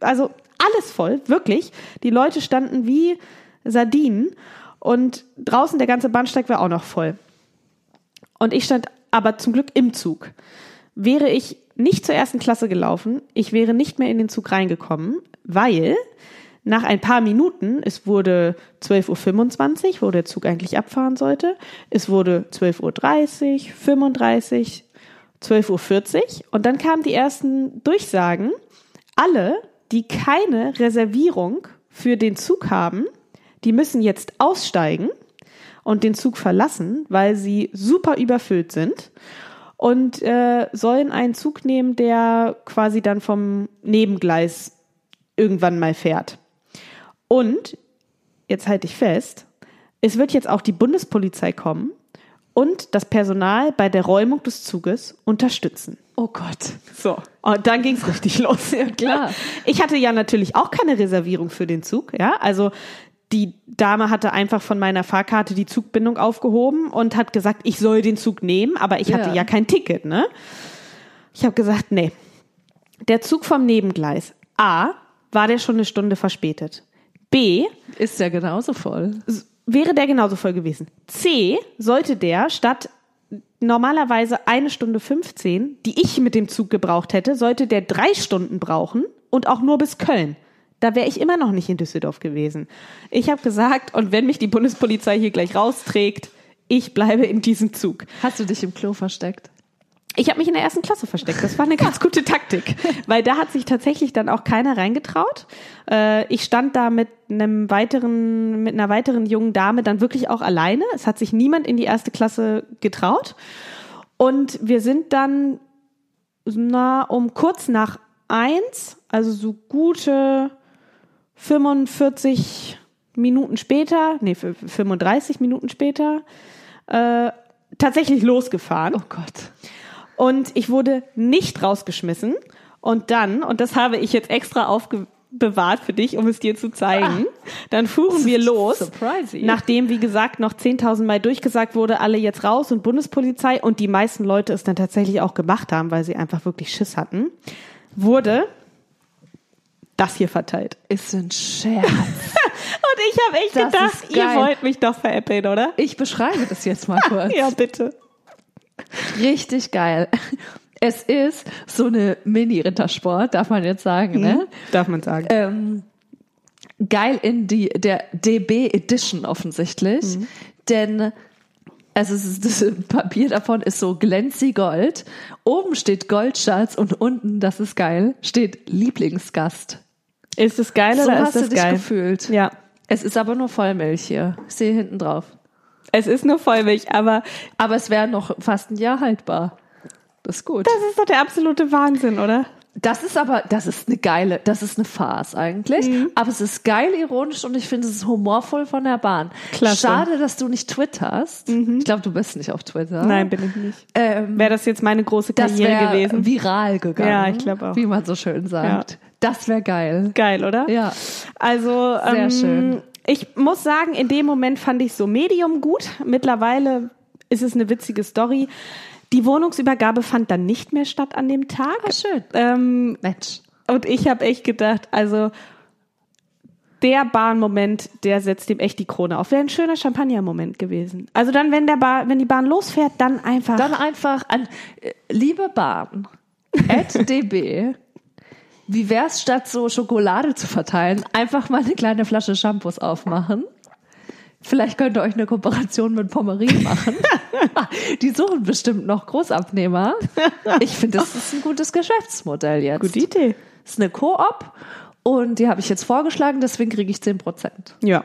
also alles voll, wirklich. Die Leute standen wie Sardinen und draußen der ganze Bahnsteig war auch noch voll. Und ich stand aber zum Glück im Zug. Wäre ich nicht zur ersten Klasse gelaufen, ich wäre nicht mehr in den Zug reingekommen, weil nach ein paar Minuten, es wurde 12.25 Uhr, wo der Zug eigentlich abfahren sollte, es wurde 12.30 Uhr, 35, 12.40 Uhr und dann kamen die ersten Durchsagen. Alle, die keine Reservierung für den Zug haben, die müssen jetzt aussteigen und den Zug verlassen, weil sie super überfüllt sind und äh, sollen einen Zug nehmen, der quasi dann vom Nebengleis irgendwann mal fährt. Und, jetzt halte ich fest, es wird jetzt auch die Bundespolizei kommen und das Personal bei der Räumung des Zuges unterstützen. Oh Gott. So. Und dann ging es richtig los. Ja, klar. Ich hatte ja natürlich auch keine Reservierung für den Zug, ja. Also die Dame hatte einfach von meiner Fahrkarte die Zugbindung aufgehoben und hat gesagt, ich soll den Zug nehmen, aber ich hatte ja, ja kein Ticket, ne? Ich habe gesagt, nee. Der Zug vom Nebengleis. A, war der schon eine Stunde verspätet. B. Ist der genauso voll? Wäre der genauso voll gewesen. C. Sollte der statt normalerweise eine Stunde 15, die ich mit dem Zug gebraucht hätte, sollte der drei Stunden brauchen und auch nur bis Köln. Da wäre ich immer noch nicht in Düsseldorf gewesen. Ich habe gesagt, und wenn mich die Bundespolizei hier gleich rausträgt, ich bleibe in diesem Zug. Hast du dich im Klo versteckt? Ich habe mich in der ersten Klasse versteckt. Das war eine ganz gute Taktik, <laughs> weil da hat sich tatsächlich dann auch keiner reingetraut. Äh, ich stand da mit einem weiteren, mit einer weiteren jungen Dame dann wirklich auch alleine. Es hat sich niemand in die erste Klasse getraut. Und wir sind dann na, um kurz nach eins, also so gute 45 Minuten später, nee, 35 Minuten später, äh, tatsächlich losgefahren. Oh Gott. Und ich wurde nicht rausgeschmissen. Und dann, und das habe ich jetzt extra aufbewahrt für dich, um es dir zu zeigen, ah. dann fuhren wir <laughs> los. Surprising. Nachdem, wie gesagt, noch 10.000 Mal durchgesagt wurde, alle jetzt raus und Bundespolizei und die meisten Leute es dann tatsächlich auch gemacht haben, weil sie einfach wirklich Schiss hatten, wurde das hier verteilt. Ist ein Scherz. <laughs> und ich habe echt das gedacht, ihr wollt mich doch veräppeln, oder? Ich beschreibe das jetzt mal <laughs> kurz. ja, bitte. Richtig geil. Es ist so eine Mini-Rittersport, darf man jetzt sagen, ne? Mhm, darf man sagen. Ähm, geil in die der DB Edition offensichtlich, mhm. denn Also es ist, <laughs> das Papier davon ist so glänzy Gold. Oben steht Goldschatz und unten, das ist geil, steht Lieblingsgast. Ist es geil So oder hast ist das du dich geil? gefühlt. Ja. Es ist aber nur Vollmilch hier. Ich sehe hinten drauf. Es ist nur Vollmilch, aber Aber es wäre noch fast ein Jahr haltbar. Das ist gut. das ist doch der absolute Wahnsinn, oder? Das ist aber, das ist eine geile, das ist eine Farce eigentlich. Mhm. Aber es ist geil ironisch und ich finde es ist humorvoll von der Bahn. Klasse. Schade, dass du nicht twitterst. Ich glaube, du bist nicht auf Twitter. Nein, bin ich nicht. Ähm, Wäre das jetzt meine große Karriere gewesen? viral gegangen. Ja, ich glaub auch. Wie man so schön sagt. Das wäre geil. Geil, oder? Ja. Also Sehr ähm, schön. Ich muss sagen, in dem Moment fand ich so Medium gut. Mittlerweile ist es eine witzige Story. Die Wohnungsübergabe fand dann nicht mehr statt an dem Tag. Ah, schön. Ähm, Mensch. und ich habe echt gedacht, also der Bahnmoment, der setzt dem echt die Krone auf. Wäre ein schöner Champagner-Moment gewesen. Also dann, wenn der Bahn, wenn die Bahn losfährt, dann einfach. Dann einfach an, äh, liebe Bahn, at <laughs> db, wie wär's statt so Schokolade zu verteilen, einfach mal eine kleine Flasche Shampoos aufmachen? Vielleicht könnt ihr euch eine Kooperation mit Pommerin machen. <laughs> Die suchen bestimmt noch Großabnehmer. Ich finde, das ist ein gutes Geschäftsmodell jetzt. Gute Idee. Das ist eine Koop und die habe ich jetzt vorgeschlagen, deswegen kriege ich 10 Prozent. Ja.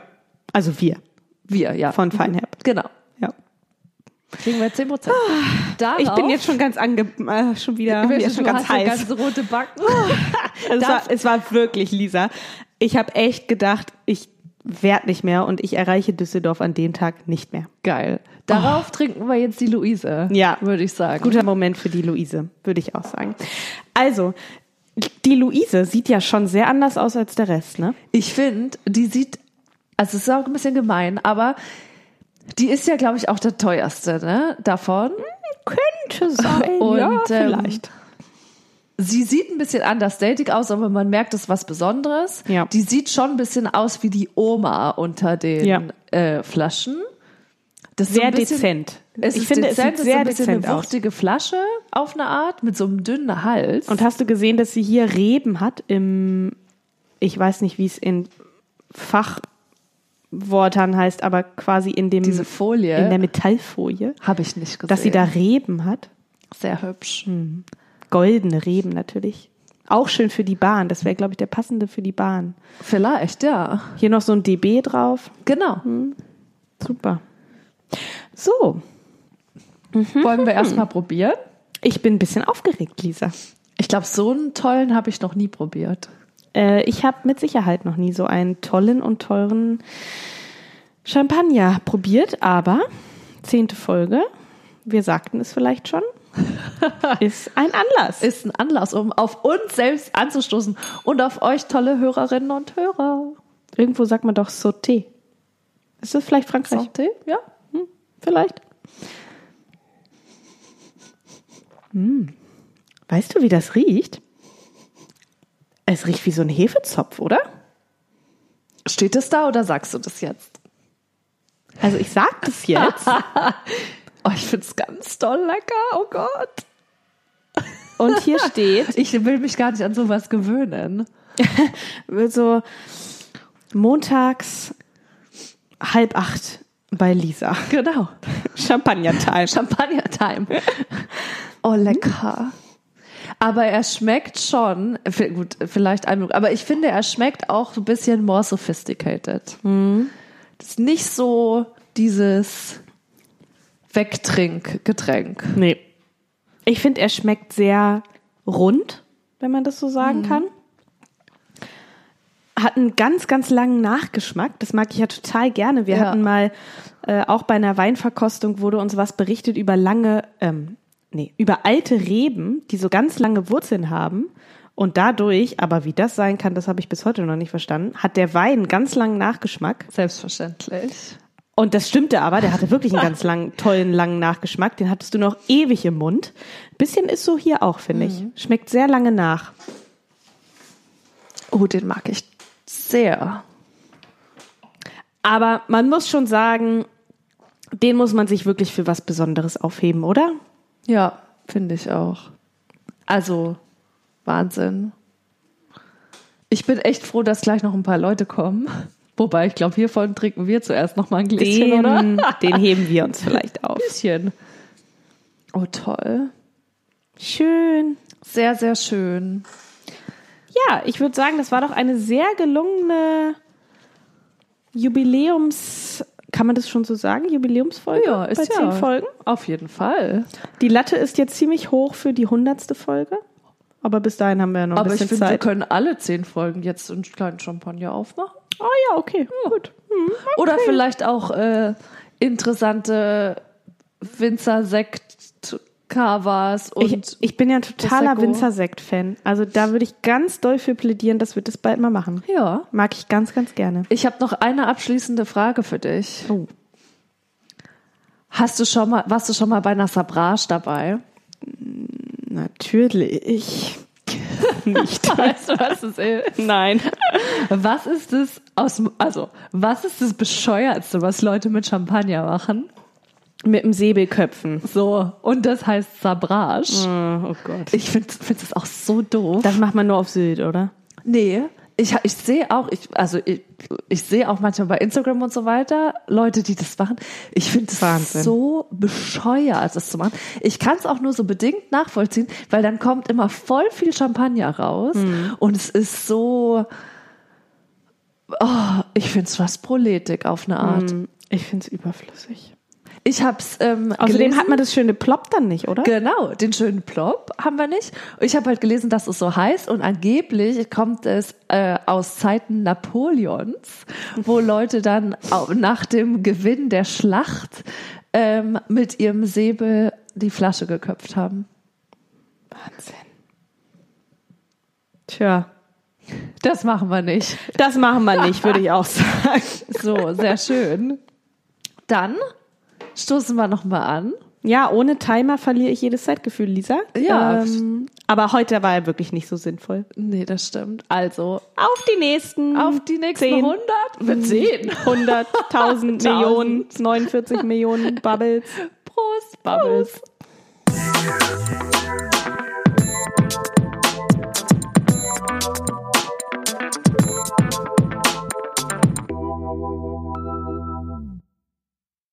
Also wir Wir, ja. von Feinherb. Genau. Ja. Kriegen wir 10 Prozent. Ich bin jetzt schon ganz ange, äh, schon wieder, wieder schon ganz heiß. Ganz rote Backen. Also <laughs> es, war, es war wirklich, Lisa. Ich habe echt gedacht, ich werd nicht mehr und ich erreiche Düsseldorf an dem Tag nicht mehr. Geil. Darauf trinken wir jetzt die Luise. Ja. Würde ich sagen. Guter Moment für die Luise, würde ich auch sagen. Also, die Luise sieht ja schon sehr anders aus als der Rest, ne? Ich finde, die sieht, also es ist auch ein bisschen gemein, aber die ist ja, glaube ich, auch der teuerste, ne? Davon. Könnte sein, <laughs> Und, ja, ähm, vielleicht. Sie sieht ein bisschen understated aus, aber man merkt, es ist was Besonderes. Ja. Die sieht schon ein bisschen aus wie die Oma unter den Ja. äh, Flaschen. Das ist so Sehr ein bisschen, dezent. Es ich ist finde, dezent, es es sieht ist sehr ein bisschen dezent eine aus. wuchtige Flasche auf eine Art mit so einem dünnen Hals. Und hast du gesehen, dass sie hier Reben hat im, ich weiß nicht, wie es in Fachwortern heißt, aber quasi in dem, diese Folie in der Metallfolie, habe ich nicht gesehen. dass sie da Reben hat. sehr hübsch. Goldene Reben natürlich. Auch schön für die Bahn. Das wäre, glaube ich, der passende für die Bahn. Vielleicht, ja. Hier noch so ein DB drauf. Genau. Super. So, Wollen wir erstmal probieren? ich bin ein bisschen aufgeregt, Lisa. Ich glaube, so einen tollen habe ich noch nie probiert. Äh, ich habe mit Sicherheit noch nie so einen tollen und teuren Champagner probiert, aber zehnte Folge, wir sagten es vielleicht schon, <laughs> ist ein Anlass. Ist ein Anlass, um auf uns selbst anzustoßen und auf euch tolle Hörerinnen und Hörer. Irgendwo sagt man doch Sauté. Ist das vielleicht Frankreich? Santé? Ja. Vielleicht. Hm. Weißt du, wie das riecht? Es riecht wie so ein Hefezopf, oder? Steht es da oder sagst du das jetzt? Also ich sag das jetzt. <laughs> Oh, ich finde es ganz toll lecker. Oh Gott. Und hier <laughs> steht Ich will mich gar nicht an sowas gewöhnen. <laughs> so montags halb acht bei Lisa. Genau. Champagner-Time. Champagner-Time. Oh, lecker. Aber er schmeckt schon, gut, vielleicht ein, aber ich finde, er schmeckt auch ein bisschen more sophisticated. Das ist nicht so dieses Wegtrinkgetränk. Nee. Ich finde, er schmeckt sehr rund, wenn man das so sagen kann. Hat einen ganz, ganz langen Nachgeschmack. Das mag ich ja total gerne. Wir Ja. hatten mal äh, auch bei einer Weinverkostung wurde uns was berichtet über lange, ähm, nee, über alte Reben, die so ganz lange Wurzeln haben. Und dadurch, aber wie das sein kann, das habe ich bis heute noch nicht verstanden, hat der Wein einen ganz langen Nachgeschmack. Selbstverständlich. Und das stimmte aber, der hatte wirklich einen <laughs> ganz langen, tollen, langen Nachgeschmack. Den hattest du noch ewig im Mund. Bisschen ist so hier auch, finde ich. Schmeckt sehr lange nach. Oh, den mag ich sehr. Aber man muss schon sagen, den muss man sich wirklich für was Besonderes aufheben, oder? Ja, finde ich auch. Also, Wahnsinn. Ich bin echt froh, dass gleich noch ein paar Leute kommen. Wobei, ich glaube, hiervon trinken wir zuerst noch mal ein Gläschen, oder? Den, den heben wir uns <laughs> vielleicht auf. Bisschen. Oh, toll. Schön. Sehr, sehr schön. Ja, ich würde sagen, das war doch eine sehr gelungene Jubiläums, kann man das schon so sagen? Jubiläumsfolge? Ja, ist bei ja. zehn Folgen. Auf jeden Fall. Die Latte ist jetzt ziemlich hoch für die hundertste Folge. Aber bis dahin haben wir ja noch ein Aber ich bisschen finde, wir Zeit. können alle zehn Folgen jetzt einen kleinen Champagner aufmachen. Oh ja, okay, gut. Hm, Oder vielleicht auch äh, interessante Winzer-Sekt-Covers und Ich, ich bin ja ein totaler. Winzersekt-Fan. Also da würde ich ganz doll für plädieren, dass wir das bald mal machen. ja. Mag ich ganz, ganz gerne. Ich habe noch eine abschließende Frage für dich. Oh. Hast du schon mal, warst du schon mal bei einer Sabrage dabei? Natürlich. <laughs> Nicht. Weißt du, was es ist? Nein. Was ist das aus, also, was ist das bescheuertste, was Leute mit Champagner machen? Mit dem Säbelköpfen. So, und das heißt Sabrage. Oh, oh Gott. Ich finde find das auch so doof. Das macht man nur auf Sylt, oder? Nee, ich, ich sehe auch, ich, also ich, ich sehe auch manchmal bei Instagram und so weiter Leute, die das machen. Ich finde es so bescheuert, das zu machen. Ich kann es auch nur so bedingt nachvollziehen, weil dann kommt immer voll viel Champagner raus Mhm. und es ist so, oh, ich finde es fast proletik auf eine Art. Ich finde es überflüssig. Ich habe es ähm, Außerdem gelesen. hat man das schöne Plop dann nicht, oder? Genau, den schönen Plop haben wir nicht. Ich habe halt gelesen, dass es so heißt und angeblich kommt es äh, aus Zeiten Napoleons, wo Leute dann au- nach dem Gewinn der Schlacht ähm, mit ihrem Säbel die Flasche geköpft haben. Wahnsinn. Tja, Das machen wir nicht. das machen wir nicht, würde ich auch sagen. So, sehr schön. Dann stoßen wir nochmal an. Ja, ohne Timer verliere ich jedes Zeitgefühl, Lisa. Ja. Ähm, aber heute war er wirklich nicht so sinnvoll. Nee, das stimmt. Also, Auf die nächsten. auf die nächsten Zehn. 100? Für 10. 100, 1000 Millionen, 49 Millionen Bubbles. Prost, Bubbles. Prost.